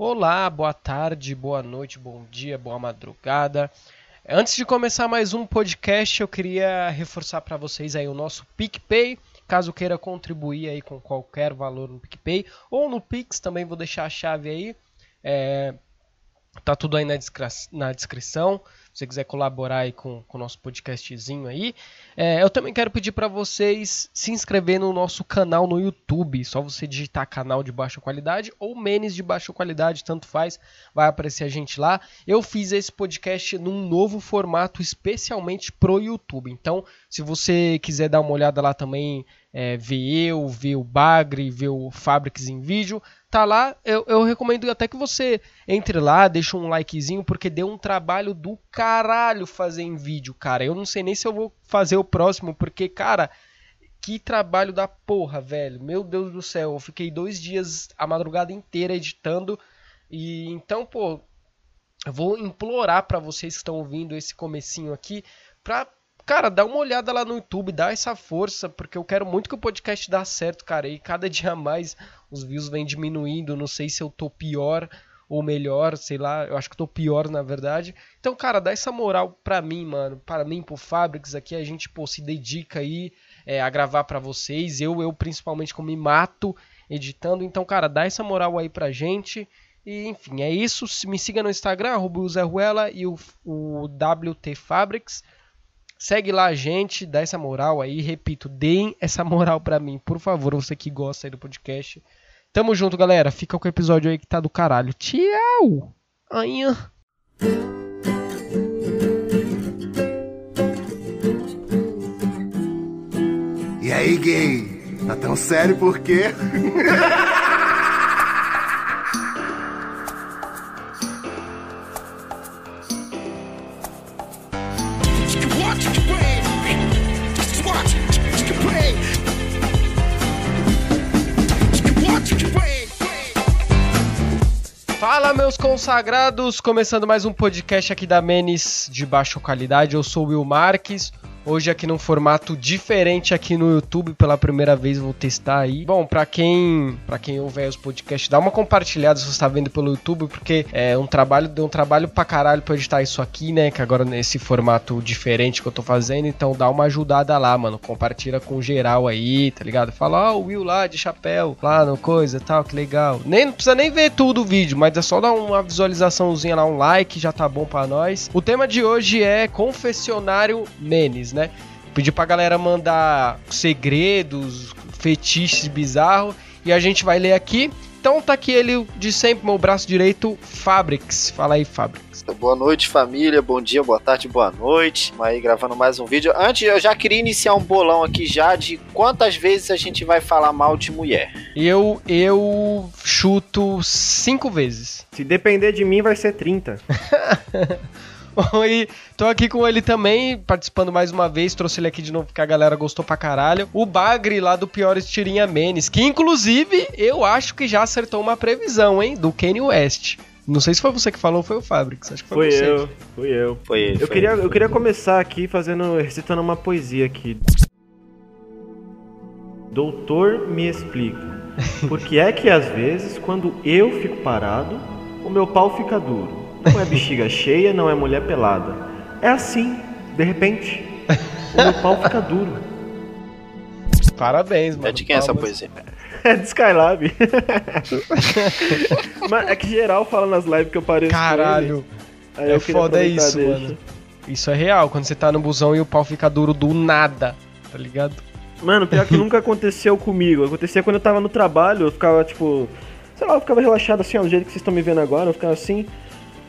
Olá, boa tarde, boa noite, bom dia, boa madrugada. Antes de começar mais um podcast, eu queria reforçar para vocês aí o nosso PicPay. Caso queira contribuir aí com qualquer valor no PicPay ou no Pix, também vou deixar a chave aí. É, tá tudo aí na, descri na descrição você quiser colaborar aí com, o nosso podcastzinho aí. É, eu também quero pedir para vocês se inscrever no nosso canal no YouTube. Só você digitar canal de baixa qualidade ou menes de baixa qualidade, tanto faz, vai aparecer a gente lá. Eu fiz esse podcast num novo formato especialmente pro YouTube. Então, se você quiser dar uma olhada lá também, é, ver eu, ver o Bagre, ver o Fabrics em vídeo, tá lá. Eu, eu recomendo até que você entre lá, deixe um likezinho, porque deu um trabalho do caralho fazer em vídeo, cara. Eu não sei nem se eu vou fazer o próximo, porque, cara, que trabalho da porra, velho. Meu Deus do céu, eu fiquei dois dias a madrugada inteira editando. E então, pô, eu vou implorar para vocês que estão ouvindo esse comecinho aqui, pra cara, dá uma olhada lá no YouTube, dá essa força, porque eu quero muito que o podcast dê certo, cara. E cada dia mais os views vêm diminuindo. Não sei se eu tô pior ou melhor, sei lá. Eu acho que tô pior, na verdade. Então, cara, dá essa moral pra mim, mano. Para mim, pro Fabrics aqui, a gente, pô, se dedica aí é, a gravar para vocês. Eu, eu principalmente, como me mato editando. Então, cara, dá essa moral aí pra gente. E, enfim, é isso. Me siga no Instagram, arroba e o, o WT Fabrics. Segue lá a gente, dá essa moral aí. Repito, deem essa moral pra mim, por favor, você que gosta aí do podcast. Tamo junto, galera. Fica com o episódio aí que tá do caralho. Tchau! Ainha. E aí, gay? Tá tão sério por quê? Fala, meus consagrados! Começando mais um podcast aqui da Menes de baixa qualidade. Eu sou o Will Marques. Hoje aqui num formato diferente aqui no YouTube, pela primeira vez vou testar aí. Bom, para quem, para quem ouve os podcasts, dá uma compartilhada se você está vendo pelo YouTube, porque é um trabalho, deu um trabalho pra caralho pra editar isso aqui, né, que agora nesse formato diferente que eu tô fazendo, então dá uma ajudada lá, mano. Compartilha com geral aí, tá ligado? Fala, ó, oh, o Will lá de chapéu, lá no coisa, tal, que legal. Nem não precisa nem ver tudo o vídeo, mas é só dar uma visualizaçãozinha lá, um like, já tá bom para nós. O tema de hoje é confessionário Menes, né? Né? Pedir pra galera mandar segredos, fetiches bizarros e a gente vai ler aqui. Então tá aqui ele de sempre, meu braço direito, Fabrics. Fala aí, Fabrics. Boa noite, família. Bom dia, boa tarde, boa noite. Aí gravando mais um vídeo. Antes, eu já queria iniciar um bolão aqui já de quantas vezes a gente vai falar mal de mulher. Eu eu chuto cinco vezes. Se depender de mim, vai ser 30. Oi, tô aqui com ele também, participando mais uma vez. Trouxe ele aqui de novo porque a galera gostou pra caralho. O Bagre lá do Piores Tirinha Menes, que inclusive eu acho que já acertou uma previsão, hein, do Kanye West. Não sei se foi você que falou ou foi o Fabrics. Acho que foi, foi eu. Fui eu. Foi ele. Eu, foi queria, ele, eu queria começar aqui fazendo, recitando uma poesia aqui. Doutor, me explica. Por que é que às vezes, quando eu fico parado, o meu pau fica duro? Não é bexiga cheia, não é mulher pelada. É assim, de repente. O meu pau fica duro. Parabéns, mano. É de quem é essa poesia? É de Skylab. Mas é que geral fala nas lives que eu pareço. Caralho. Aí é foda isso, deixa. mano. Isso é real, quando você tá no busão e o pau fica duro do nada, tá ligado? Mano, pior que nunca aconteceu comigo. Acontecia quando eu tava no trabalho, eu ficava tipo. Sei lá, eu ficava relaxado assim, ó, do jeito que vocês estão me vendo agora, eu ficava assim.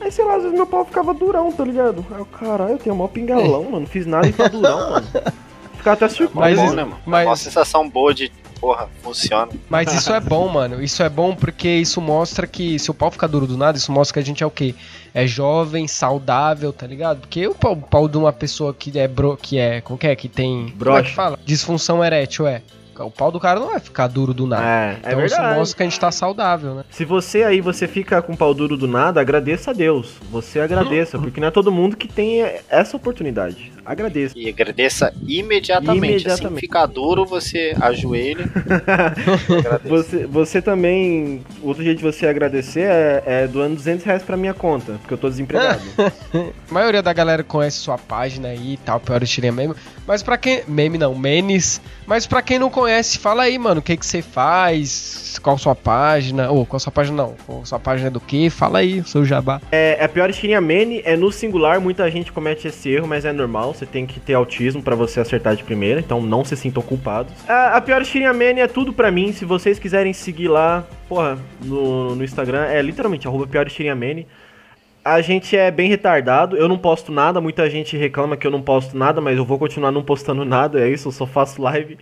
Aí, sei lá, às vezes meu pau ficava durão, tá ligado? Aí eu, caralho, eu tenho mó pingalão, mano. Não fiz nada e tá durão, mano. Ficava até surpreso. Mas bom, isso- né, mano? mas- Uma sensação boa de, porra, funciona. Mas isso é bom, mano. Isso é bom porque isso mostra que se o pau ficar duro do nada, isso mostra que a gente é o quê? É jovem, saudável, tá ligado? Porque o pau, o pau de uma pessoa que é bro, que é, como que é, que tem, como é que fala? Disfunção erétil, é. O pau do cara não vai ficar duro do nada. É, é então isso verdade. mostra que a gente tá saudável, né? Se você aí, você fica com pau duro do nada, agradeça a Deus. Você agradeça, porque não é todo mundo que tem essa oportunidade. Agradeço. E agradeça imediatamente. Imediatamente. Assim ficar duro, você ajoelha. Você, você também. Outro jeito de você agradecer é, é doando 200 reais pra minha conta, porque eu tô desempregado. A maioria da galera conhece sua página aí e tal, pior tirinha meme. Mas pra quem. Meme não, menes. Mas pra quem não conhece, fala aí, mano, o que que você faz? Qual sua página? Ou qual sua página não? Qual sua página é do que? Fala aí, o seu jabá. é, a pior tirinha Mene é no singular, muita gente comete esse erro, mas é normal. Você tem que ter autismo pra você acertar de primeira, então não se sintam culpados. A, a pior tirinha Mene é tudo pra mim. Se vocês quiserem seguir lá, porra, no, no Instagram, é literalmente arroba pior tirinha Mene. A gente é bem retardado, eu não posto nada, muita gente reclama que eu não posto nada, mas eu vou continuar não postando nada, é isso, eu só faço live.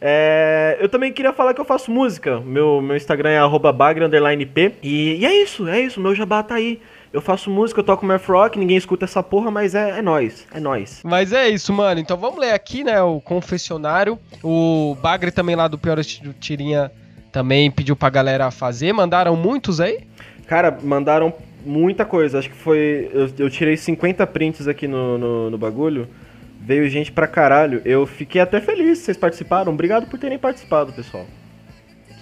É, eu também queria falar que eu faço música, meu, meu Instagram é arroba bagre, underline p, e, e é isso, é isso, meu jabá tá aí. Eu faço música, eu toco math rock, ninguém escuta essa porra, mas é, é nóis, é nóis. Mas é isso, mano. Então vamos ler aqui, né? O confessionário. O Bagre também lá do Pior Tirinha também pediu pra galera fazer. Mandaram muitos aí? Cara, mandaram muita coisa, acho que foi, eu, eu tirei 50 prints aqui no, no, no bagulho, veio gente pra caralho, eu fiquei até feliz vocês participaram, obrigado por terem participado, pessoal.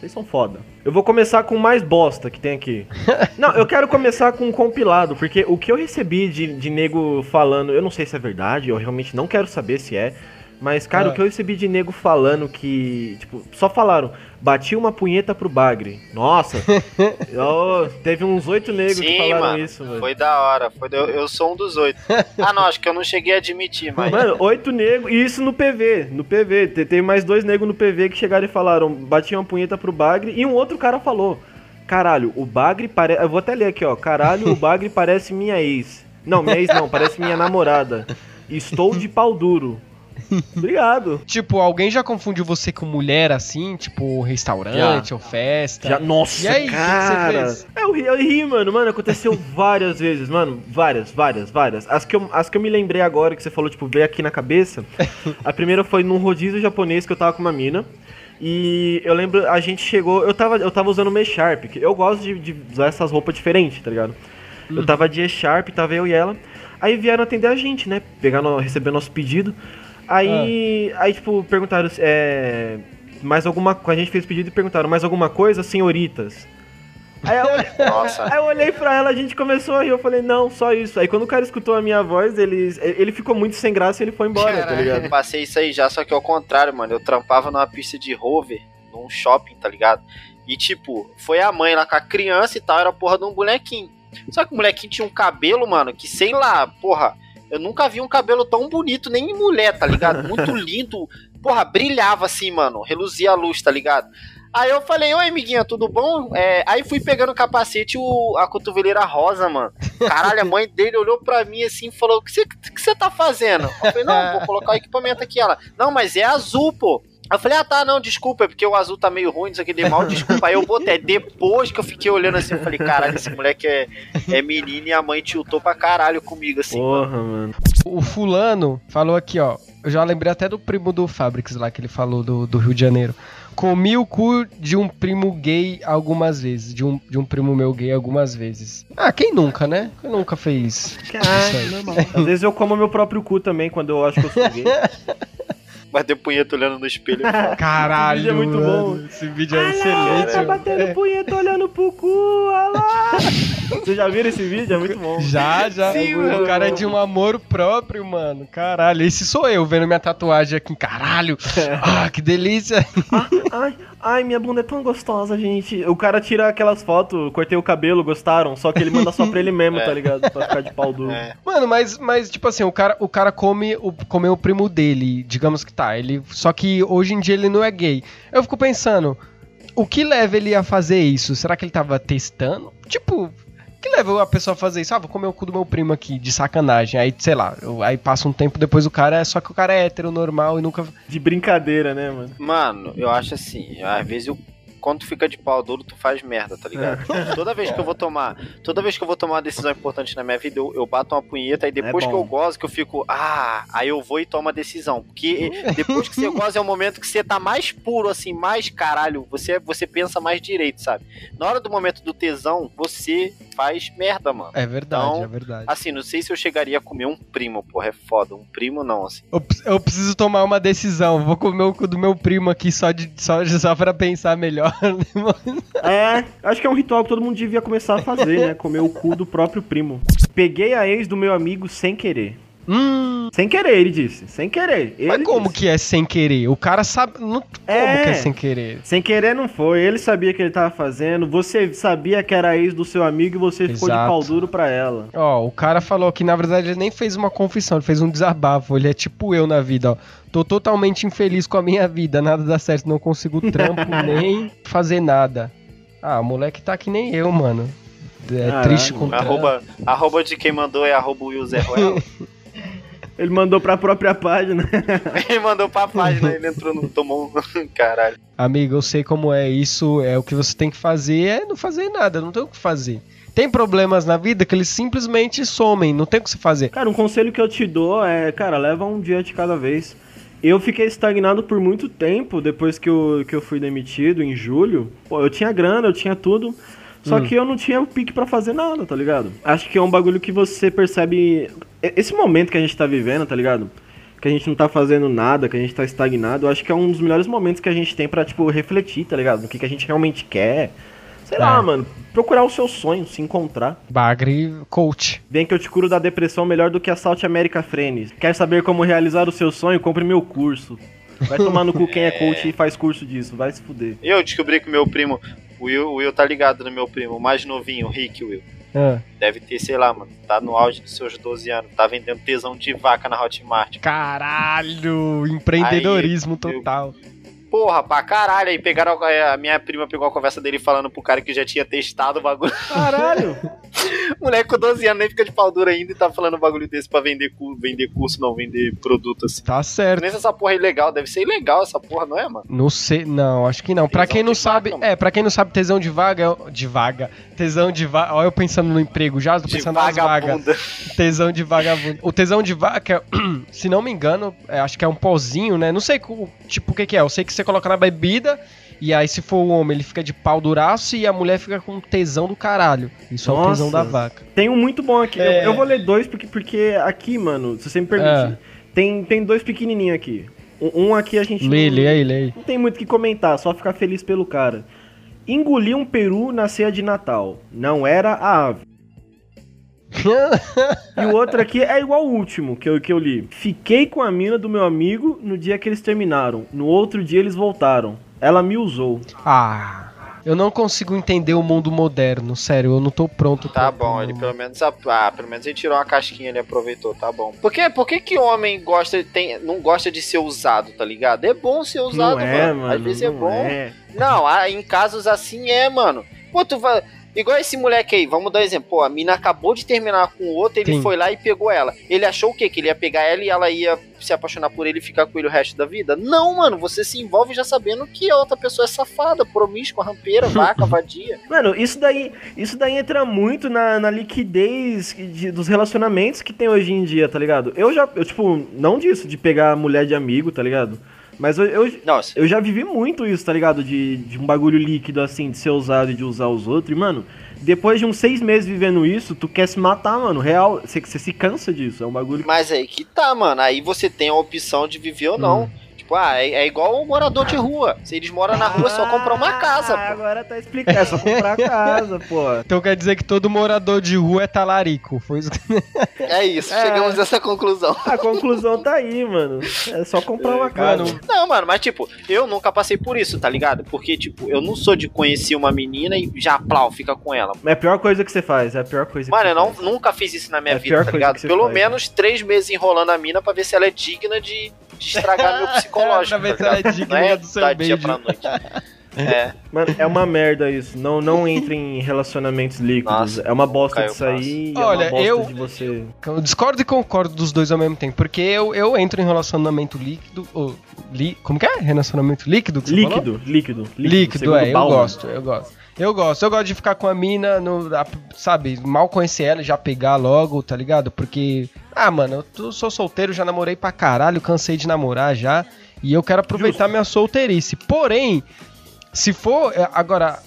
Vocês são foda. Eu vou começar com mais bosta que tem aqui. Não, eu quero começar com um compilado, porque o que eu recebi de, de nego falando, eu não sei se é verdade, eu realmente não quero saber se é. Mas, cara, Ah. o que eu recebi de nego falando que. Tipo, só falaram, bati uma punheta pro Bagre. Nossa! Teve uns oito negros que Sim, falaram mano. isso, velho. Foi da hora. Foi da- eu, sou um dos oito. Ah, não, acho que eu não cheguei a admitir, mas. Mano, oito negros, e isso no PV, no PV. Te- Teve mais dois negros no PV que chegaram e falaram, bati uma punheta pro Bagre, e um outro cara falou, caralho, o Bagre parece... Eu vou até ler aqui, ó. Caralho, o Bagre parece minha ex. Não, minha ex não, parece minha namorada. Estou de pau duro. Obrigado. Tipo, alguém já confundiu você com mulher assim? Tipo, restaurante ou festa? Já, nossa, E aí, o que que cara. você fez? eu, ri, eu ri, mano. Mano, aconteceu várias vezes, mano. Várias, várias, várias. As que, eu, as que eu me lembrei agora, que você falou, tipo, veio aqui na cabeça. a primeira foi num rodízio japonês que eu tava com uma mina. E eu lembro, a gente chegou. Eu tava, eu tava usando uma E-Sharp. que Eu gosto de, de usar essas roupas diferentes, tá ligado? Eu tava de E-Sharp, tava eu e ela. Aí vieram atender a gente, né? Pegar, no, receber nosso pedido. Aí, aí tipo, perguntaram é, mais alguma coisa. A gente fez pedido e perguntaram mais alguma coisa, senhoritas. Aí eu, olhei- Nossa. aí eu olhei pra ela, a gente começou a rir. Eu falei, não, só isso. Aí quando o cara escutou a minha voz, ele, ele ficou muito sem graça e ele foi embora, tá ligado? Eu passei isso aí já, só que ao contrário, mano. Eu trampava numa pista de rover, num shopping, tá ligado? E tipo, foi a mãe lá com a criança e tal, era a porra de um bonequinho. Só que o molequinho tinha um cabelo, mano, que sei lá, porra, eu nunca vi um cabelo tão bonito, nem em mulher, tá ligado? Muito lindo. Porra, brilhava assim, mano, reluzia a luz, tá ligado? Aí eu falei, oi, amiguinha, tudo bom? É, aí fui pegando o capacete o, a cotoveleira rosa, mano. Caralho, a mãe dele olhou pra mim assim e falou: O que você que você tá fazendo? Eu falei, não, vou colocar o equipamento aqui. Ela, não, mas é azul, pô. Eu falei, ah tá, não, desculpa, é porque o azul tá meio ruim, isso aqui dei mal, desculpa. Aí eu botei, depois que eu fiquei olhando assim, eu falei, caralho, esse moleque é, é menino e a mãe tiltou pra caralho comigo, assim, mano. Porra, mano. O fulano falou aqui, ó. Eu já lembrei até do primo do Fabrics lá que ele falou do, do Rio de Janeiro. Comi o cu de um primo gay algumas vezes. De um, de um primo meu gay algumas vezes. Ah, quem nunca, né? Quem nunca fez? Isso aí. normal. Às vezes eu como meu próprio cu também quando eu acho que eu sou gay. Bater punheta olhando no espelho. Caralho, Esse vídeo é muito mano, bom. Esse vídeo é Tá excelente. mano. batendo punheta olhando pro cu, olha lá. Vocês já viram esse vídeo? É muito bom. Já, já. Sim, o mano. cara é de um amor próprio, mano. Caralho, esse sou eu vendo minha tatuagem aqui. Caralho. Ah, que delícia. Ah, ai, ai, minha bunda é tão gostosa, gente. O cara tira aquelas fotos, cortei o cabelo, gostaram, só que ele manda só pra ele mesmo, É. tá ligado? Pra ficar de pau duro. É. Mano, mas, mas tipo assim, o cara, o cara come o, comeu o primo dele, digamos que tá. Ele, só que hoje em dia ele não é gay. Eu fico pensando, o que leva ele a fazer isso? Será que ele tava testando? Tipo, que leva a pessoa a fazer isso? Ah, vou comer o cu do meu primo aqui, de sacanagem. Aí, sei lá, eu- aí passa um tempo depois o cara é. Só que o cara é hétero, normal e nunca. De brincadeira, né, mano? Mano, eu acho assim, às vezes eu quando tu fica de pau duro, tu faz merda, tá ligado? toda vez que eu vou tomar, toda vez que eu vou tomar uma decisão importante na minha vida, eu, eu bato uma punheta e depois É que eu gozo, que eu fico, ah, aí eu vou e tomo a decisão. Porque depois que você goza é o momento que você tá mais puro, assim, mais caralho, você, você pensa mais direito, sabe? Na hora do momento do tesão, você faz merda, mano. É verdade, Então, é verdade. Assim, não sei se eu chegaria a comer um primo, porra, é foda. Um primo não, assim. Eu, eu preciso tomar uma decisão. Vou comer o cu do meu primo aqui só, de, só, só pra pensar melhor. É, acho que é um ritual que todo mundo devia começar a fazer, né? Comer o cu do próprio primo. Peguei a ex do meu amigo sem querer. Hum, Sem querer, ele disse. Sem querer. Ele mas como disse. que é sem querer? O cara sabe. Não, como É. que é sem querer? Sem querer não foi. Ele sabia que ele tava fazendo. Você sabia que era ex do seu amigo e você ficou de Exato. pau duro pra ela. Ó, o cara falou que na verdade ele nem fez uma confissão, ele fez um desabafo. Ele é tipo eu na vida, ó. Tô totalmente infeliz com a minha vida, nada dá certo, não consigo trampo nem fazer nada. Ah, o moleque tá que nem eu, mano. É Caralho. triste com. Arroba, arroba de quem mandou é arroba Will Zé Ruela. Ele mandou pra própria página. ele mandou pra página, ele entrou no. tomou um. Caralho. Amigo, eu sei como é isso, é o que você tem que fazer, é não fazer nada, não tem o que fazer. Tem problemas na vida que eles simplesmente somem, não tem o que se fazer. Cara, um conselho que eu te dou é, cara, leva um dia de cada vez. Eu fiquei estagnado por muito tempo depois que eu, que eu fui demitido em julho. Pô, eu tinha grana, eu tinha tudo. Só que eu não tinha o pique pra fazer nada, tá ligado? Acho que é um bagulho que você percebe. Esse momento que a gente tá vivendo, tá ligado? Que a gente não tá fazendo nada, que a gente tá estagnado. Eu acho que é um dos melhores momentos que a gente tem pra, tipo, refletir, tá ligado? No que, que a gente realmente quer. Sei lá, É. mano. Procurar o seu sonho, se encontrar. Bagre coach. Vem que eu te curo da depressão melhor do que a South America Friends. Quer saber como realizar o seu sonho? Compre meu curso. Vai tomar no cu quem é coach e faz curso disso. Vai se fuder. E eu descobri que o meu primo. O Will, o Will tá ligado no meu primo, o mais novinho, o Rick Will. Ah. Deve ter, sei lá, mano. Tá no auge dos seus 12 anos. Tá vendendo tesão de vaca na Hotmart. Caralho, empreendedorismo Aí, eu- total. Porra, pra caralho. Aí pegaram. A a minha prima pegou a conversa dele falando pro cara que já tinha testado o bagulho. Caralho! Moleque com 12 anos nem fica de pau duro ainda e tá falando um bagulho desse pra vender, cu- vender curso, não, vender produto assim. Tá certo. Nem se essa porra é ilegal, deve ser ilegal essa porra, não é, mano? Não sei, não, acho que não. Pra Tesão quem não sabe, mano. é, para quem não sabe, tesão de vaga, é- de vaga, tesão de vaga, olha eu pensando no emprego já, tô De pensando nas vagas. Tesão de vagabundo. O tesão de vaca, se não me engano, é, acho que é um pozinho, né? Não sei tipo o que que é. Eu sei que você coloca na bebida e aí se for o homem, ele fica de pau duraço e a mulher fica com tesão do caralho. Isso é o Nossa. tesão da vaca. Tem um muito bom aqui. Eu- É. Eu, vou ler dois porque, porque aqui, mano, se você me permite, É. tem, tem dois pequenininhos aqui. Um, um aqui a gente Lê, não, lê aí, lê aí. não tem muito o que comentar, só ficar feliz pelo cara. Engoli um peru na ceia de Natal. Não era a ave. E o outro aqui é igual o último que eu, que eu li. Fiquei com a mina do meu amigo no dia que eles terminaram. No outro dia eles voltaram. Ela me usou. ah, eu não consigo entender o mundo moderno, sério, eu não tô pronto. Tá pra- bom, ele pelo menos. Ah, pelo menos ele tirou uma casquinha, ele aproveitou, tá bom. Por que, por que, que homem gosta, tem, não gosta de ser usado, tá ligado? É bom ser usado, não é, mano. mano. Às vezes é bom. é. Não, ah, em casos assim é, mano. Pô, tu vai. Igual esse moleque aí, vamos dar um exemplo. Pô, a mina acabou de terminar com o outro, ele Sim. foi lá e pegou ela. Ele achou o quê? Que ele ia pegar ela e ela ia se apaixonar por ele e ficar com ele o resto da vida? Não, mano, você se envolve já sabendo que a outra pessoa é safada, promíscua, rampeira, vaca, vadia. Mano, isso daí, isso daí entra muito na, na liquidez de- dos relacionamentos que tem hoje em dia, tá ligado? Eu já, eu, tipo, não disso, de pegar mulher de amigo, tá ligado? Mas eu, eu, eu já vivi muito isso, tá ligado? De, de um bagulho líquido, assim, de ser usado e de usar os outros. E, mano, depois de uns seis meses vivendo isso, tu quer se matar, mano. Real, você, você se cansa disso. É um bagulho. mas aí que tá, mano. Aí você tem a opção de viver ou não. Tipo, ah, é, é igual o morador de rua. Se eles moram na rua, é só comprar uma casa, Ah, pô. Agora tá explicado. É só comprar casa, pô. Então quer dizer que todo morador de rua é talarico. Foi isso que... É isso, É. chegamos a essa conclusão. A conclusão tá aí, mano. É só comprar uma casa. Mano, Não, mano, mas tipo, eu nunca passei por isso, tá ligado? Porque, tipo, eu não sou de conhecer uma menina e já plau, fica com ela. É a pior coisa que você faz, é a pior coisa Mano, que eu não, nunca fiz isso na minha É vida, pior tá coisa ligado? Pelo faz. menos três meses enrolando a mina pra ver se ela é digna de, de estragar meu psicológico. Ver tá ela é ligado? digna Não é do seu da dia beijo. pra noite. É. Mano, é uma merda isso. Não, não entre em relacionamentos líquidos. Nossa, é uma bosta de sair e Olha, é uma bosta eu- de você. Eu discordo e concordo dos dois ao mesmo tempo, porque eu, eu entro em relacionamento líquido. ou li, como que é? Relacionamento líquido? que você falou? Líquido, líquido, Líquido, segundo é, eu gosto, eu gosto. Eu gosto, eu gosto de ficar com a mina, no, a- sabe, mal conhecer ela e já pegar logo, tá ligado? Porque, ah, mano, eu tô- sou solteiro, já namorei pra caralho, cansei de namorar já, e eu quero aproveitar minha solteirice. Porém, se for, é, agora,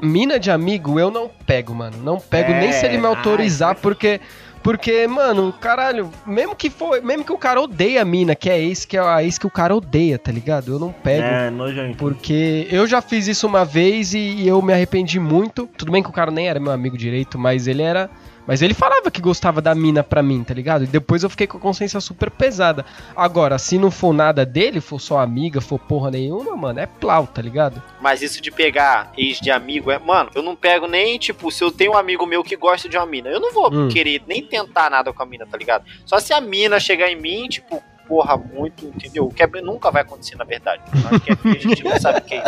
mina de amigo, eu não pego, mano, não pego nem se ele me É, autorizar, ai, porque... Porque, mano, caralho, mesmo que for, mesmo que o cara odeia a mina, que é ex, que é a ex que o cara odeia, tá ligado? Eu não pego. É, nojento. Porque eu já fiz isso uma vez e, e eu me arrependi muito. Tudo bem que o cara nem era meu amigo direito, mas ele era. Mas ele falava que gostava da mina pra mim, tá ligado? E depois eu fiquei com a consciência super pesada. Agora, se não for nada dele, for só amiga, for porra nenhuma, mano, é plau, tá ligado? Mas isso de pegar ex de amigo é. Mano, eu não pego nem, tipo, se eu tenho um amigo meu que gosta de uma mina, eu não vou Hum. querer nem tentar nada com a mina, tá ligado? Só se a mina chegar em mim, tipo, porra, muito, entendeu? O que é- nunca vai acontecer, na verdade. Nós que é a gente não sabe quem.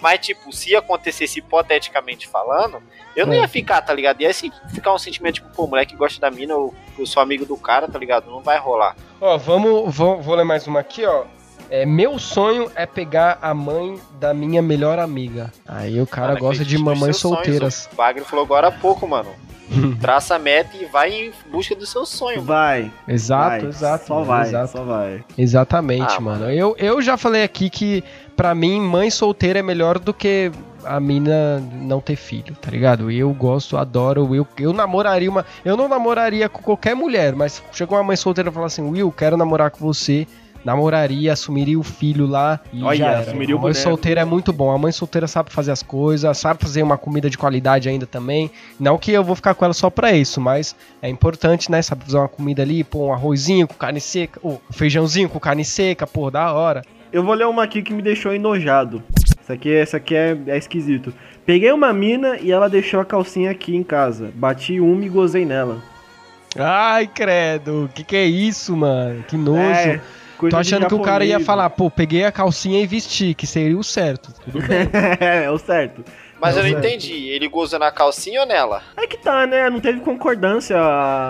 Mas, tipo, se acontecesse hipoteticamente falando, eu não É. ia ficar, tá ligado? Ia assim, ficar um sentimento, tipo, pô, moleque gosta da mina, eu, eu sou amigo do cara, tá ligado? Não vai rolar. Ó, vamos. Vou, vou ler mais uma aqui, ó. É, meu sonho é pegar a mãe da minha melhor amiga. Aí o cara Mano, gosta de mamães seus sonhos, solteiras. O Wagner falou agora há pouco, mano. Traça a meta e vai em busca do seu sonho. Vai. Exato, vai. exato. Só mano, vai, exato. só vai. Exatamente, Ah, mano. Eu, eu já falei aqui que, pra mim, mãe solteira é melhor do que a mina não ter filho, tá ligado? Eu gosto, adoro. Eu, eu namoraria uma. Eu não namoraria com qualquer mulher, mas chegou uma mãe solteira e falou assim: Will, quero namorar com você. Namoraria, assumiria o filho lá e Olha, já era. assumiria o a mãe solteira é muito bom. A mãe solteira sabe fazer as coisas, sabe fazer uma comida de qualidade ainda também. Não que eu vou ficar com ela só pra isso, mas é importante, né? Sabe fazer uma comida ali, pôr um arrozinho com carne seca, ou um feijãozinho com carne seca, pô, da hora. Eu vou ler uma aqui que me deixou enojado. Essa aqui, essa aqui é, é esquisito. Peguei uma mina e ela deixou a calcinha aqui em casa. Bati uma e gozei nela. Ai, credo, que que é isso, mano? Que nojo. É, coisa Tô achando que o cara ia falar, pô, peguei a calcinha e vesti, que seria o certo. Tudo bem. é, é o certo. Mas eu não Não, entendi. Ele goza na calcinha ou nela? É que tá, né? Não teve concordância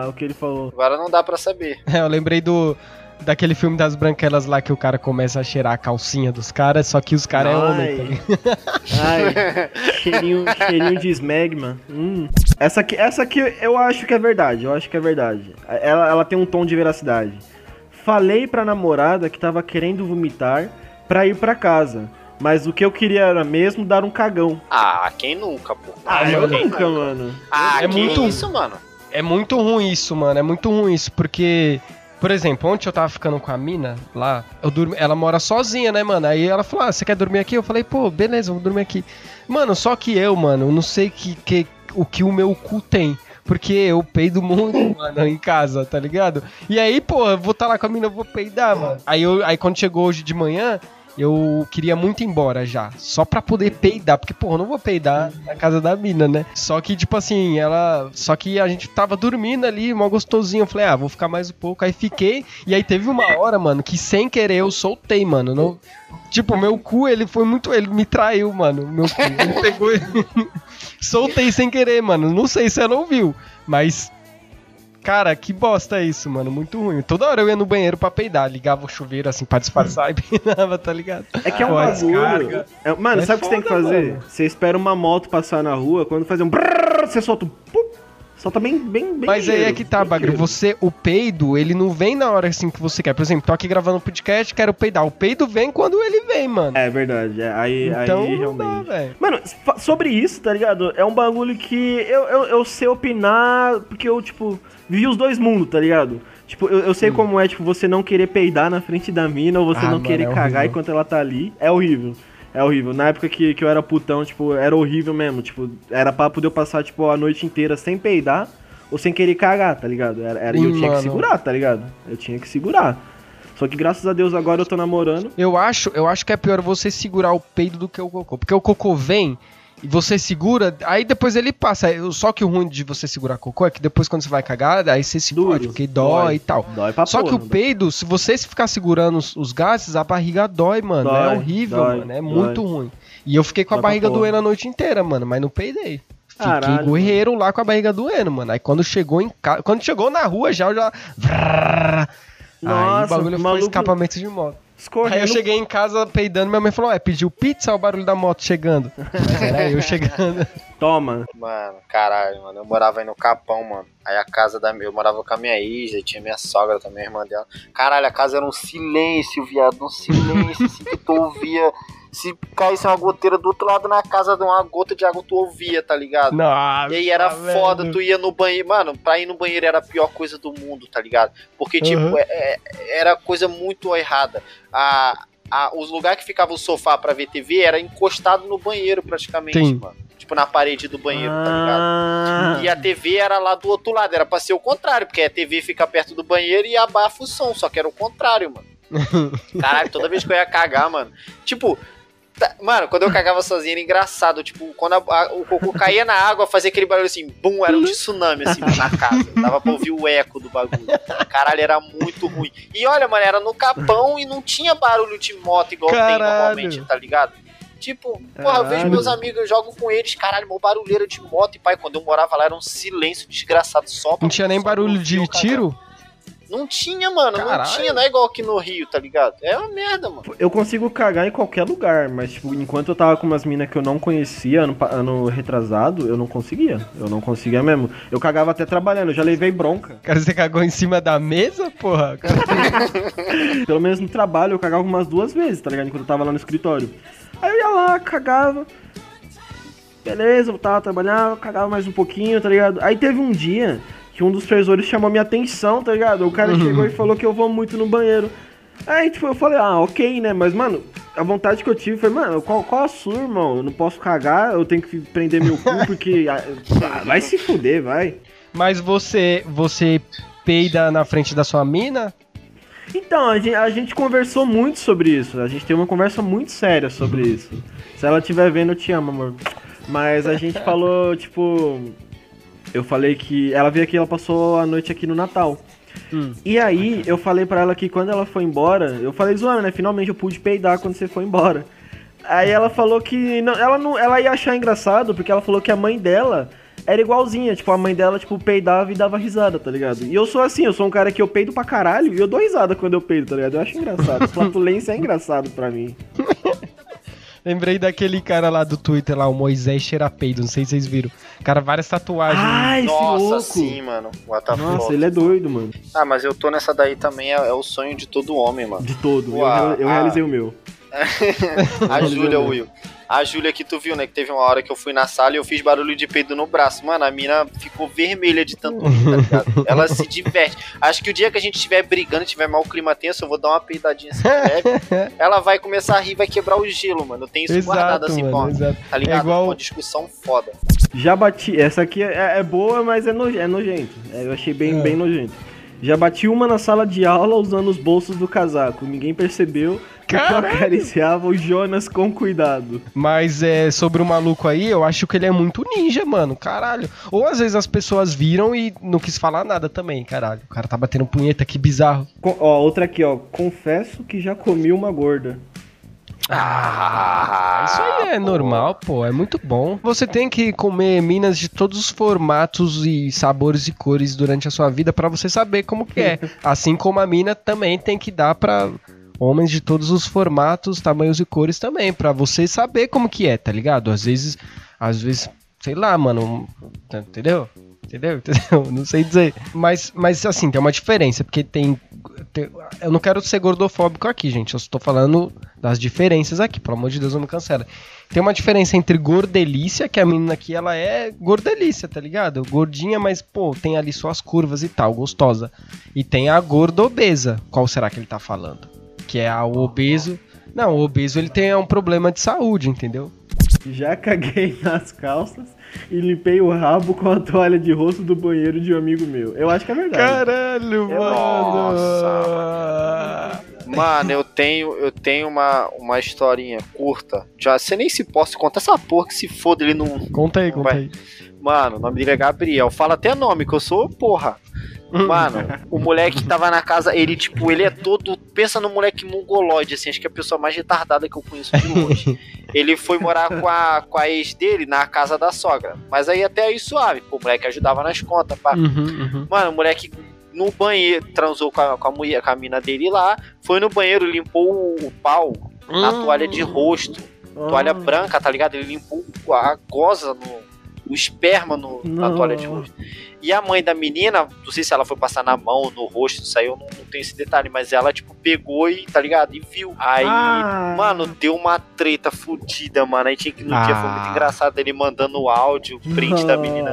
o que ele falou. Agora não dá pra saber. É, eu lembrei do daquele filme das branquelas lá que o cara começa a cheirar a calcinha dos caras, só que os caras é homem, tá ligado? Ai, cheirinho, cheirinho de smegma. Hum. Essa, aqui, essa aqui eu acho que é verdade, eu acho que é verdade. Ela, ela tem um tom de veracidade. Falei pra namorada que tava querendo vomitar pra ir pra casa. Mas o que eu queria era mesmo dar um cagão. Ah, quem nunca, pô? Ah, Ah, eu nunca, mano. Ah, É muito- isso, mano? É muito ruim isso, mano. É muito ruim isso, porque. Por exemplo, ontem eu tava ficando com a mina lá, eu durmo, ela mora sozinha, né, mano? Aí ela falou: Ah, você quer dormir aqui? Eu falei, pô, beleza, vou dormir aqui. Mano, só que eu, mano, eu não sei que, que, o que o meu cu tem. Porque eu peido muito, mano, em casa, tá ligado? E aí, pô, eu vou estar lá com a mina, eu vou peidar, mano. Aí, eu, aí quando chegou hoje de manhã, eu queria muito ir embora já. Só pra poder peidar. Porque, pô, eu não vou peidar na casa da mina, né? Só que, tipo assim, ela. Só que a gente tava dormindo ali, mó gostosinho. Eu falei, ah, vou ficar mais um pouco. Aí fiquei. E aí teve uma hora, mano, que sem querer eu soltei, mano. Não... Tipo, meu cu, ele foi muito. Ele me traiu, mano. Meu cu. Ele pegou. soltei sem querer, mano. Não sei se ela ouviu. Mas. Cara, que bosta é isso, mano. Muito ruim. Toda hora eu ia no banheiro pra peidar. Ligava o chuveiro assim pra disfarçar e peidava, tá ligado? É que é um Pô, bagulho. É- mano, É sabe o que você tem que fazer? mano. Você espera uma moto passar na rua, quando fazer um brrr, você solta um pum, solta bem, bem, bem Mas aí é que tá, Bagro. Você, o peido, ele não vem na hora assim que você quer. Por exemplo, tô aqui gravando um podcast, quero peidar. O peido vem quando ele vem, mano. É verdade, é, aí, então aí não realmente. dá, velho. Mano, sobre isso, tá ligado? É um bagulho que eu, eu, eu sei opinar, porque eu, tipo, vi os dois mundos, tá ligado? Tipo, eu, eu sei como é, tipo, você não querer peidar na frente da mina ou você Ah, não mano, querer é cagar enquanto ela tá ali. É horrível. É horrível. Na época que, que eu era putão, tipo, era horrível mesmo. Tipo, era pra poder passar, tipo, a noite inteira sem peidar ou sem querer cagar, tá ligado? Era, era, e eu tinha que segurar, tá ligado? Eu tinha que segurar. Só que graças a Deus agora eu tô namorando. Eu acho, eu acho que é pior você segurar o peido do que o cocô. Porque o cocô vem e você segura, aí depois ele passa. Aí, Só que o ruim de você segurar cocô é que depois quando você vai cagar, aí você se Duro. fode, porque dói, Dói. e tal. Dói pra Só que porra, o peido, se você ficar segurando os, os gases, a barriga dói, mano. é Dói, horrível, dói, mano. É muito ruim. E eu fiquei com a barriga doendo a noite inteira, mano, mas não peidei. Fiquei Caralho, guerreiro lá com a barriga doendo, mano. Aí quando chegou em casa. Quando chegou na rua já, eu já. aí o Nossa, bagulho foi maluco escapamento de moto. Escorrendo. Aí eu cheguei em casa peidando, minha mãe falou: É, pediu pizza ou o barulho da moto chegando? Mas era eu chegando. Toma. Mano, caralho, mano. Eu morava aí no Capão, mano. Aí a casa da minha. Eu morava com a minha ex, aí tinha minha sogra também, a irmã dela. Caralho, a casa era um silêncio, viado. Um silêncio, assim, que tu ouvia. Se caísse uma goteira do outro lado na casa de uma gota de água, tu ouvia, tá ligado? Nossa, E aí era velho. foda, tu ia no banheiro. Mano, pra ir no banheiro era a pior coisa do mundo, tá ligado? Porque, tipo, Uhum. é- é- era coisa muito errada. A, a, os lugares que ficava o sofá pra ver TV era encostado no banheiro, praticamente, Sim. mano. Tipo, na parede do banheiro, tá ligado? Ah, E a TV era lá do outro lado, era pra ser o contrário, porque a TV fica perto do banheiro e abafa o som, só que era o contrário, mano. Caralho, toda vez que eu ia cagar, mano. Tipo, mano, quando eu cagava sozinho era engraçado. Tipo, quando a- a- o cocô caía na água, fazia aquele barulho assim, bum, era um tsunami assim na casa. Dava pra ouvir o eco do bagulho. Caralho, era muito ruim. E olha, mano, era no capão e não tinha barulho de moto igual tem Caralho. normalmente, tá ligado? Tipo, porra, eu vejo Caralho. meus amigos, eu jogo com eles, caralho, mó barulheira de moto. E pai, quando eu morava lá era um silêncio desgraçado só. Não tinha nem barulho de eu cagar. Não tinha, mano, não Caralho. tinha, não é igual aqui no Rio, tá ligado? É uma merda, mano. Eu consigo cagar em qualquer lugar, mas, tipo, enquanto eu tava com umas minas que eu não conhecia ano, ano retrasado, eu não conseguia. Eu não conseguia mesmo. Eu cagava até trabalhando, eu já levei bronca. Cara, você cagou em cima da mesa, porra? Pelo menos no trabalho eu cagava umas duas vezes, tá ligado? Enquanto eu tava lá no escritório. Aí eu ia lá, cagava. Beleza, voltava, trabalhava, cagava mais um pouquinho, tá ligado? Aí teve um dia que um dos supervisores chamou minha atenção, tá ligado? O cara chegou e falou que eu vou muito no banheiro. Aí, tipo, eu falei, ah, ok, né? Mas, mano, a vontade que eu tive foi, mano, qual, qual a sua, irmão? Eu não posso cagar, eu tenho que prender meu cu, porque. ah, vai se fuder, vai. Mas você, você peida na frente da sua mina? Então, a gente, a gente conversou muito sobre isso. A gente teve uma conversa muito séria sobre isso. Se ela estiver vendo, eu te amo, amor. Mas a gente falou, tipo. Eu falei que. Ela veio aqui, ela passou a noite aqui no Natal. Hum. E aí, eu falei pra ela que quando ela foi embora, eu falei, zoando, né? Finalmente eu pude peidar quando você foi embora. Aí ela falou que. Não, ela, não, ela ia achar engraçado, porque ela falou que a mãe dela era igualzinha. Tipo, a mãe dela, tipo, peidava e dava risada, tá ligado? E eu sou assim, eu sou um cara que eu peido pra caralho e eu dou risada quando eu peido, tá ligado? Eu acho engraçado. Flatulência é engraçado pra mim. Lembrei daquele cara lá do Twitter, lá, o Moisés Cheirapeido, não sei se vocês viram. Cara, várias tatuagens. Ah, esse Nossa, louco! sim, mano. What the Nossa, fuck. ele é doido, mano. Ah, mas eu tô nessa daí também, é, é o sonho de todo homem, mano. De todo. Eu, Uau, eu ah. realizei o meu. A Júlia, Will. A Júlia que tu viu, né? Que teve uma hora que eu fui na sala e eu fiz barulho de peido no braço. Mano, a mina ficou vermelha de tanto rir, tá ligado? Ela se diverte. Acho que o dia que a gente estiver brigando, tiver mal clima tenso, eu vou dar uma peidadinha assim de leve. Ela vai começar a rir, vai quebrar o gelo, mano. Eu tenho isso guardado Exato, assim, mano, pô. exato. Tá ligado? É igual- Uma discussão foda. Já bati. Essa aqui é, é boa, mas é, noje- é nojento. É, eu achei bem, É. bem nojento. Já bati uma na sala de aula usando os bolsos do casaco. Ninguém percebeu que eu acariciava o Jonas com cuidado. Mas é sobre o maluco aí, eu acho que ele é muito ninja, mano. Caralho. Ou às vezes as pessoas viram e não quis falar nada também, caralho. O cara tá batendo punheta, que bizarro. Co- ó, outra aqui, ó. Confesso que já comi uma gorda. Ah, isso aí é normal, pô, é muito bom. Você tem que comer minas de todos os formatos e sabores e cores durante a sua vida pra você saber como que é. Assim como a mina também tem que dar pra homens de todos os formatos, tamanhos e cores também, pra você saber como que é, tá ligado? Às vezes, às vezes, sei lá, mano, entendeu? Entendeu? Entendeu? Não sei dizer. Mas, mas assim, tem uma diferença, porque tem- Eu não quero ser gordofóbico aqui, gente. Eu estou falando das diferenças aqui, pelo amor de Deus, não me cancela. Tem uma diferença entre gordelícia, que a menina aqui, ela é gordelícia, tá ligado? Gordinha, mas, pô, tem ali suas curvas e tal, gostosa. E tem a gordobesa. Qual será que ele tá falando? Que é a obeso. Não, o obeso ele tem um problema de saúde, entendeu? Já caguei nas calças e limpei o rabo com a toalha de rosto do banheiro de um amigo meu. Eu acho que é verdade. Caralho, Nossa, Mano, eu tenho, eu tenho uma, uma historinha curta. Já, você nem se possa contar essa porra que se foda, ele não. Conta aí, conta Vai. aí. Mano, o nome dele é Gabriel. Fala até nome, que eu sou porra. Mano, o moleque tava na casa, ele, tipo, ele é todo. Pensa no moleque mongoloide, assim, acho que é a pessoa mais retardada que eu conheço de longe. ele foi morar com a, com a ex dele na casa da sogra. Mas aí até aí suave, pô, o moleque ajudava nas contas, pá. Uhum, uhum. Mano, o moleque no banheiro, transou com a, com a mulher, com a mina dele lá, foi no banheiro, limpou o, o pau na Hum. toalha de rosto. Toalha branca, tá ligado? Ele limpou a goza no. O esperma no, na Não. toalha de rosto. E a mãe da menina, não sei se ela foi passar na mão, no rosto, isso aí eu não, não tenho esse detalhe, mas ela, tipo, pegou e, tá ligado? E viu. Aí, Ah. mano, deu uma treta fodida, mano. Aí tinha que no dia foi muito Ah. engraçado ele mandando o áudio, print da menina,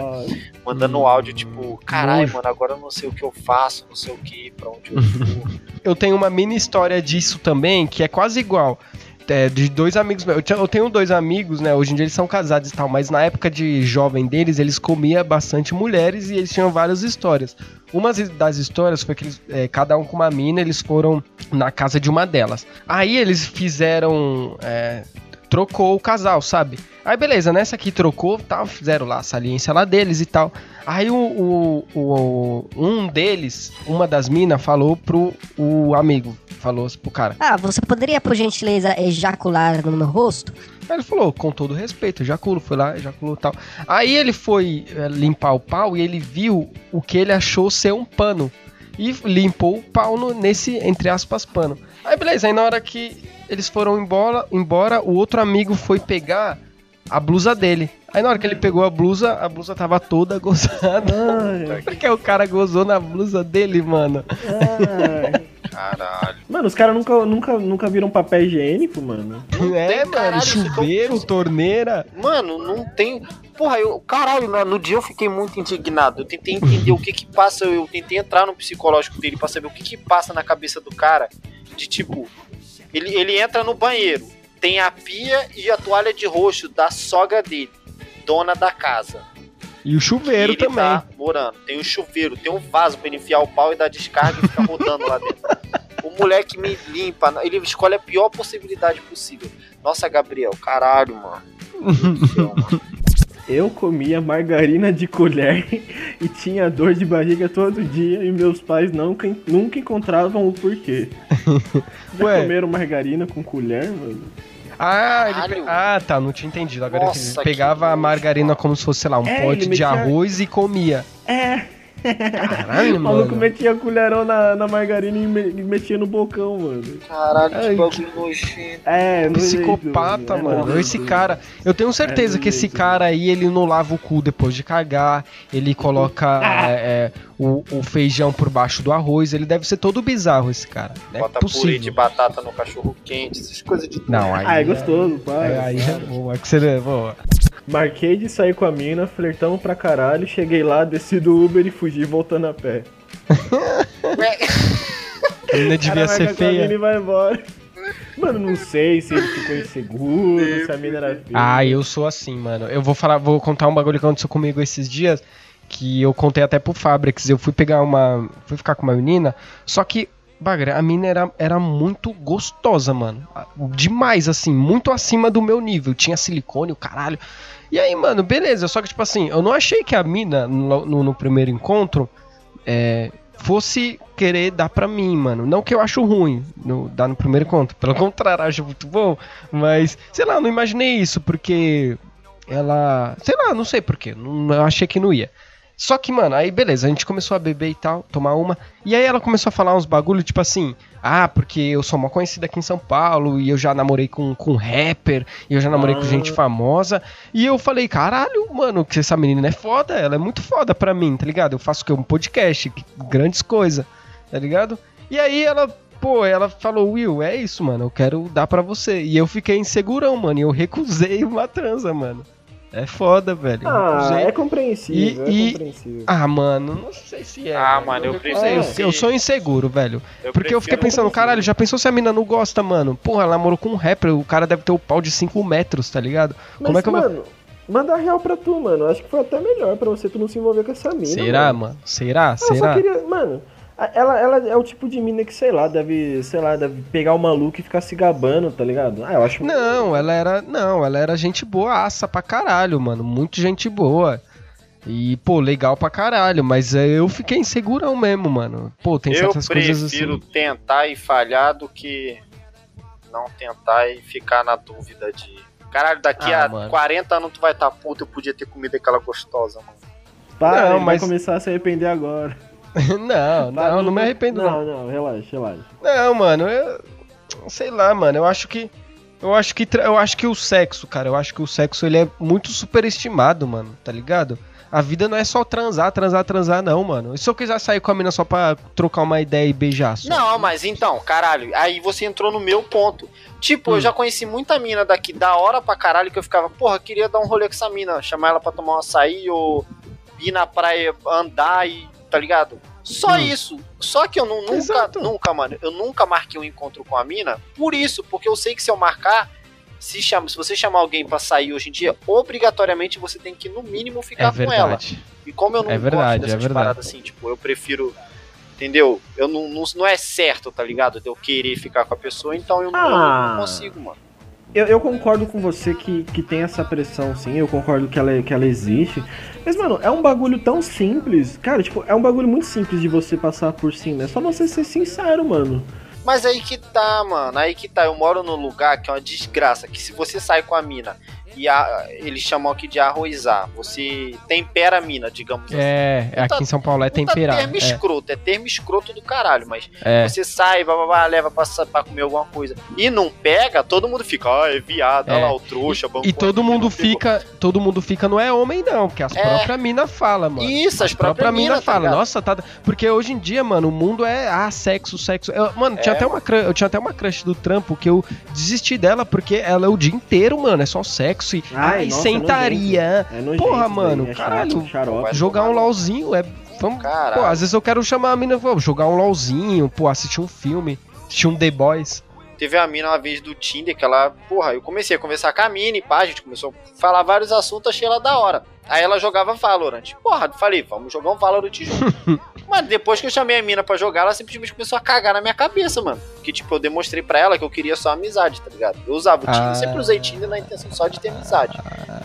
mandando o áudio, tipo, caralho, mano, agora eu não sei o que eu faço, não sei o que, pra onde eu vou. Eu tenho uma mini história disso também, que é quase igual. É, de dois amigos. Eu tenho dois amigos, né? Hoje em dia eles são casados e tal, mas na época de jovem deles, eles comiam bastante mulheres e eles tinham várias histórias. Uma das histórias foi que eles, é, cada um com uma mina, eles foram na casa de uma delas. Aí eles fizeram. é, trocou o casal, sabe? Aí beleza, nessa aqui trocou, tal, fizeram lá a saliência lá deles e tal. Aí o, o- o- um deles, uma das minas, falou pro o amigo, falou pro cara. Ah, você poderia, por gentileza, ejacular no meu rosto? Aí ele falou, com todo respeito, ejaculo, foi lá, ejaculou e tal. Aí ele foi é, limpar o pau e ele viu o que ele achou ser um pano. E limpou o pau no- nesse, entre aspas, pano. Aí beleza, aí na hora que eles foram embora, embora, o outro amigo foi pegar a blusa dele. Aí na hora que ele pegou a blusa, a blusa tava toda gozada. Ai, Porque o cara gozou na blusa dele, mano. ai. Caralho. Mano, os caras nunca, nunca, nunca viram papel higiênico, mano. é, mano, caralho, chuveiro, torneira. Mano, não tem. Porra, eu. Caralho, no, no dia eu fiquei muito indignado. Eu tentei entender o que que passa. Eu tentei entrar no psicológico dele pra saber o que que passa na cabeça do cara. De tipo, ele, ele entra no banheiro, tem a pia e a toalha de rosto da sogra dele, dona da casa. E o chuveiro ele também. Tá morando. Tem um chuveiro, tem um vaso pra ele enfiar o pau e dar descarga e ficar rodando lá dentro. O moleque me limpa, ele escolhe a pior possibilidade possível. Nossa, Gabriel, caralho, mano. Mano. Eu comia margarina de colher e tinha dor de barriga todo dia e meus pais nunca, nunca encontravam o porquê. Já Ué. comeram margarina com colher, mano? Ah, ele ah, tá, não tinha entendido. Agora Nossa, ele pegava a margarina como se fosse, sei lá, um É, pote de arroz e comia. É, Caralho, o maluco mano. metia colherão na, na margarina e, me- e metia no bocão, mano. Caralho, Ai, que bagulho nojento. É, Psicopata, nojento, mano. É Esse cara, eu tenho certeza É que esse nojento. cara aí, ele não lava o cu depois de cagar, ele coloca Ah. é, é, o, o feijão por baixo do arroz, ele deve ser todo bizarro, esse cara. Não é Bota purê possível. de batata no cachorro quente, essas coisas de. Não, aí, Ah, é gostoso, pai. é, aí é boa, que você boa. Marquei de sair com a mina, flertamos pra caralho, cheguei lá, desci do Uber e fugi voltando a pé. A menina devia Cara, ser com a mina feia. e vai embora. Mano, não sei se ele ficou inseguro, se a mina era feia. Ah, eu sou assim, mano. Eu vou falar, vou contar um bagulho que aconteceu comigo esses dias, que eu contei até pro Fabrics. Eu fui pegar uma. Fui ficar com uma menina, só que. Bagra, a mina era, era muito gostosa, mano. Demais, assim, muito acima do meu nível. Tinha silicone, o caralho. E aí, mano, beleza. Só que, tipo assim, eu não achei que a mina, no, no- no primeiro encontro, é, fosse querer dar pra mim, mano. Não que eu acho ruim no, dar no primeiro encontro. Pelo contrário, acho muito bom. Mas, sei lá, não imaginei isso, porque ela. Sei lá, não sei porquê. Não, eu achei que não ia. Só que, mano, aí beleza, a gente começou a beber e tal, tomar uma. E aí ela começou a falar uns bagulho, tipo assim, ah, porque eu sou uma conhecida aqui em São Paulo, e eu já namorei com, com rapper, e eu já namorei com Ah. gente famosa. E eu falei, caralho, mano, que essa menina é foda, ela é muito foda pra mim, tá ligado? Eu faço o quê? Um podcast, que- grandes coisas, tá ligado? E aí ela, pô, ela falou, Will, é isso, mano, eu quero dar pra você. E eu fiquei insegurão, mano, e eu recusei uma transa, mano. É foda, velho. eu Ah, é compreensível, E- é compreensível. Ah, mano, não sei se é. Ah, velho. mano, eu recusei. prefiro Eu, eu sou inseguro, velho. Porque eu fiquei pensando, caralho, já pensou se a mina não gosta, mano? Porra, ela namorou com um rapper, o cara deve ter o pau de 5 metros, tá ligado? Mas, Como é que eu vou. mano, manda real pra tu, mano. Acho que foi até melhor pra você tu não se envolver com essa mina. Será, mano? mano? Será? Só Será? queria. Mano, Ela, ela é o tipo de mina que, sei lá, deve, sei lá, deve pegar o maluco e ficar se gabando, tá ligado? Ah, eu acho. Não, ela era. Não, ela era gente boaça pra caralho, mano. Muito gente boa. E, pô, legal pra caralho. Mas é, eu fiquei insegurão mesmo, mano. Pô, tem eu certas coisas prefiro assim. tentar e falhar do que não tentar e ficar na dúvida de. Caralho, daqui Ah, a mano. 40 anos tu vai estar tá puto, eu podia ter comido aquela gostosa, mano. Para, Não, mas- vai começar a se arrepender agora. não, não, não me arrependo, não. Não, não, relaxa, relaxa. Não, mano, eu. Sei lá, mano. Eu acho que. Eu acho que. Eu acho que o sexo, cara. Eu acho que o sexo ele é muito superestimado, mano. Tá ligado? A vida não é só transar, transar, transar, não, mano. E se eu quiser sair com a mina só pra trocar uma ideia e beijar só? Não, mas então, caralho, aí você entrou no meu ponto. Tipo, Hum. eu já conheci muita mina daqui da hora pra caralho que eu ficava, porra, queria dar um rolê com essa mina, chamar ela pra tomar um açaí ou ir na praia andar e. tá ligado? Só Hum. isso. Só que eu nu- nunca, Exato. nunca, mano, eu nunca marquei um encontro com a mina por isso, porque eu sei que se eu marcar. Se, chama, se você chamar alguém pra sair hoje em dia, obrigatoriamente você tem que, no mínimo, ficar É com ela. E como eu não É verdade, gosto é dessas verdade. paradas assim, tipo, eu prefiro. Entendeu? Eu não, não, não é certo, tá ligado? De eu querer ficar com a pessoa, então eu, não- eu Ah. não consigo, mano. Eu, eu concordo com você que, que tem essa pressão, sim. Eu concordo que ela, que ela existe. Mas, mano, é um bagulho tão simples. Cara, tipo, é um bagulho muito simples de você passar por cima. É só você ser sincero, mano. Mas aí que tá, mano. Aí que tá. Eu moro num lugar que é uma desgraça. Que se você sai com a mina e a- eles chamam aqui de arroizar, você tempera a mina, digamos assim. É, aqui em São Paulo é temperar. termo escroto, é termo escroto do caralho, mas É, é. você sai, blá, blá, blá, leva pra, pra comer alguma coisa e não pega, todo mundo fica, ah, é viado, olha É. lá o trouxa, bancou E todo mundo pegou. fica. Todo mundo fica, não é homem, não, porque as É. próprias minas falam, mano. Isso, as A própria próprias mina minas, tá fala, ligado? nossa, tá. Porque hoje em dia, mano, o mundo é ah, sexo, sexo. Eu- mano, tinha É, até uma eu tinha até uma crush do trampo que eu desisti dela porque ela é o dia inteiro, mano, é só sexo e Ai, ai, nossa, sentaria. É nojento. Porra, daí, mano, é caralho. Chato, Jogar um LOLzinho é. Vamos, Caralho. pô, às vezes eu quero chamar a mina, vamos jogar um LOLzinho, pô, assistir um filme, assistir um The Boys. Teve a mina uma vez do Tinder que ela, porra, eu comecei a conversar com a mina e pá, a gente começou a falar vários assuntos, achei ela da hora. Aí ela jogava Valorant. Porra, falei, vamos jogar um Valorant junto. Mas depois que eu chamei a mina pra jogar, ela simplesmente começou a cagar na minha cabeça, mano. Que tipo, eu demonstrei pra ela que eu queria só amizade, tá ligado? Eu usava o Tinder, Ah. sempre usei Tinder na intenção só de ter amizade.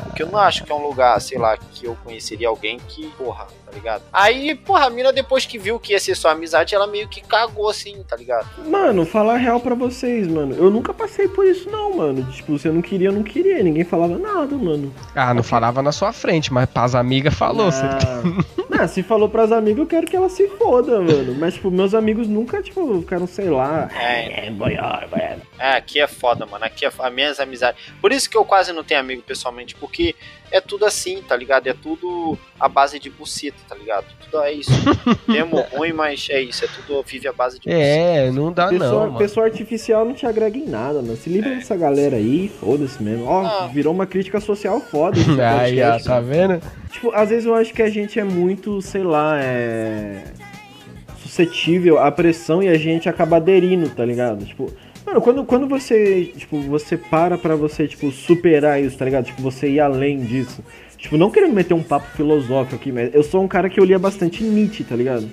Porque eu não acho que é um lugar, sei lá, que eu conheceria alguém que, porra, tá ligado? Aí, porra, a mina depois que viu que ia ser só amizade, ela meio que cagou assim, tá ligado? Mano, falar a real pra vocês, mano. Eu nunca passei por isso, não, mano. Tipo, se eu não queria, eu não queria. Ninguém falava nada, mano. Ah, não falava na sua frente, mas pras amigas falou. você- Ah, não, se falou pras amigas, eu quero que ela se foda, mano. Mas, tipo, meus amigos nunca, tipo, ficaram, sei lá. É, É, boiar, boiar. É, aqui é foda, mano. Aqui é as minhas amizades. Por isso que eu quase não tenho amigo pessoalmente, porque é tudo assim, tá ligado? É tudo a base de buceta, tá ligado? Tudo é isso. Temo ruim, mas é isso. É tudo vive a base de. É, não dá Pessoa, não, mano. pessoa artificial não te agrega em nada, mano. Se livra dessa galera aí, foda-se mesmo. Ó, Ah. virou uma crítica social foda esse Aí, ó, tá vendo? Tipo, às vezes eu acho que a gente é muito, sei lá, é. suscetível à pressão e a gente acaba aderindo, tá ligado? Tipo, mano, quando, quando você, tipo, você para pra você, tipo, superar isso, tá ligado? Tipo, você ir além disso. Tipo, não querendo meter um papo filosófico aqui, mas eu sou um cara que eu lia bastante Nietzsche, tá ligado?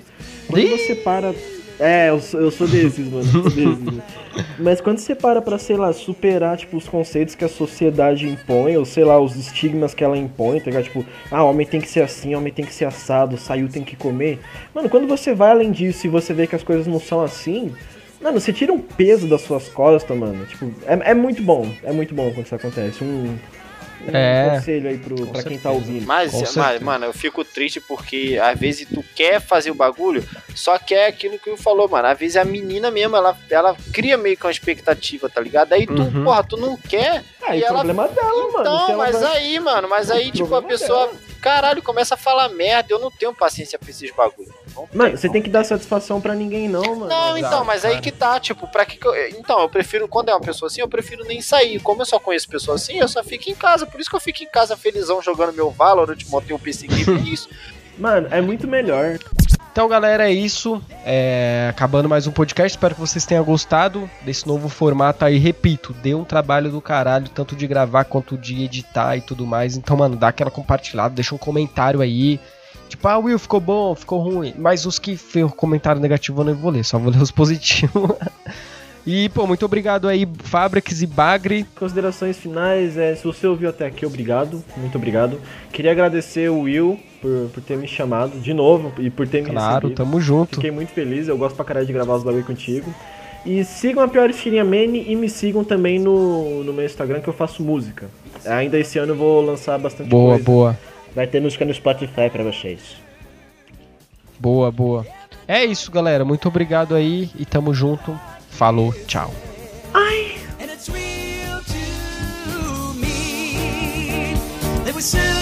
Quando você para. É, eu sou, eu sou desses, mano. eu sou desses, né? Mas quando você para pra, sei lá, superar, tipo, os conceitos que a sociedade impõe, ou sei lá, os estigmas que ela impõe, tá ligado? Tipo, ah, homem tem que ser assim, homem tem que ser assado, saiu tem que comer. Mano, quando você vai além disso e você vê que as coisas não são assim, mano, você tira um peso das suas costas, mano. Tipo, é, é muito bom, é muito bom quando isso acontece. Um, um É, conselho aí pro, pra quem tá certeza. ouvindo. Mas, mas, certeza. mano, eu fico triste porque às vezes tu quer fazer o bagulho, só quer aquilo que eu falou, mano. Às vezes a menina mesmo, ela, ela cria meio que uma expectativa, tá ligado? Aí tu, Uhum. porra, tu não quer. Aí, e ela- problema dela, mano. se Então, ela mas vai- aí, mano, mas aí, tipo, a problema pessoa, caralho, começa a falar merda. Eu não tenho paciência pra esses bagulho. Não Mano, você tem que dar satisfação pra ninguém, não, mano. Não, então, mas aí que tá, tipo, pra que, que eu. Então, eu prefiro, quando é uma pessoa assim, eu prefiro nem sair. Como eu só conheço pessoas assim, eu só fico em casa. Por isso que eu fico em casa felizão jogando meu Valorant, montei um PC Game, é isso. Mano, é muito melhor. Então, galera, é isso. É, Acabando mais um podcast. Espero que vocês tenham gostado desse novo formato aí. Repito, deu um trabalho do caralho, tanto de gravar quanto de editar e tudo mais. Então, mano, dá aquela compartilhada, deixa um comentário aí. Tipo, ah, Will, ficou bom, ficou ruim. Mas os que fez comentário negativo eu não vou ler, só vou ler os positivos. e, pô, muito obrigado aí, Fabrics e Bagre. Considerações finais, é, se você ouviu até aqui, obrigado, muito obrigado. Queria agradecer o Will por, por ter me chamado de novo e por ter me Claro, recebido. tamo junto. Fiquei muito feliz, eu gosto pra caralho de gravar os bagulho contigo. E sigam a Pior Estirinha Mane e me sigam também no, no meu Instagram que eu faço música. Ainda esse ano eu vou lançar bastante Boa, coisa. boa. Vai ter música no Spotify pra vocês. Boa, boa. É isso, galera. Muito obrigado aí e tamo junto. Falou, tchau. and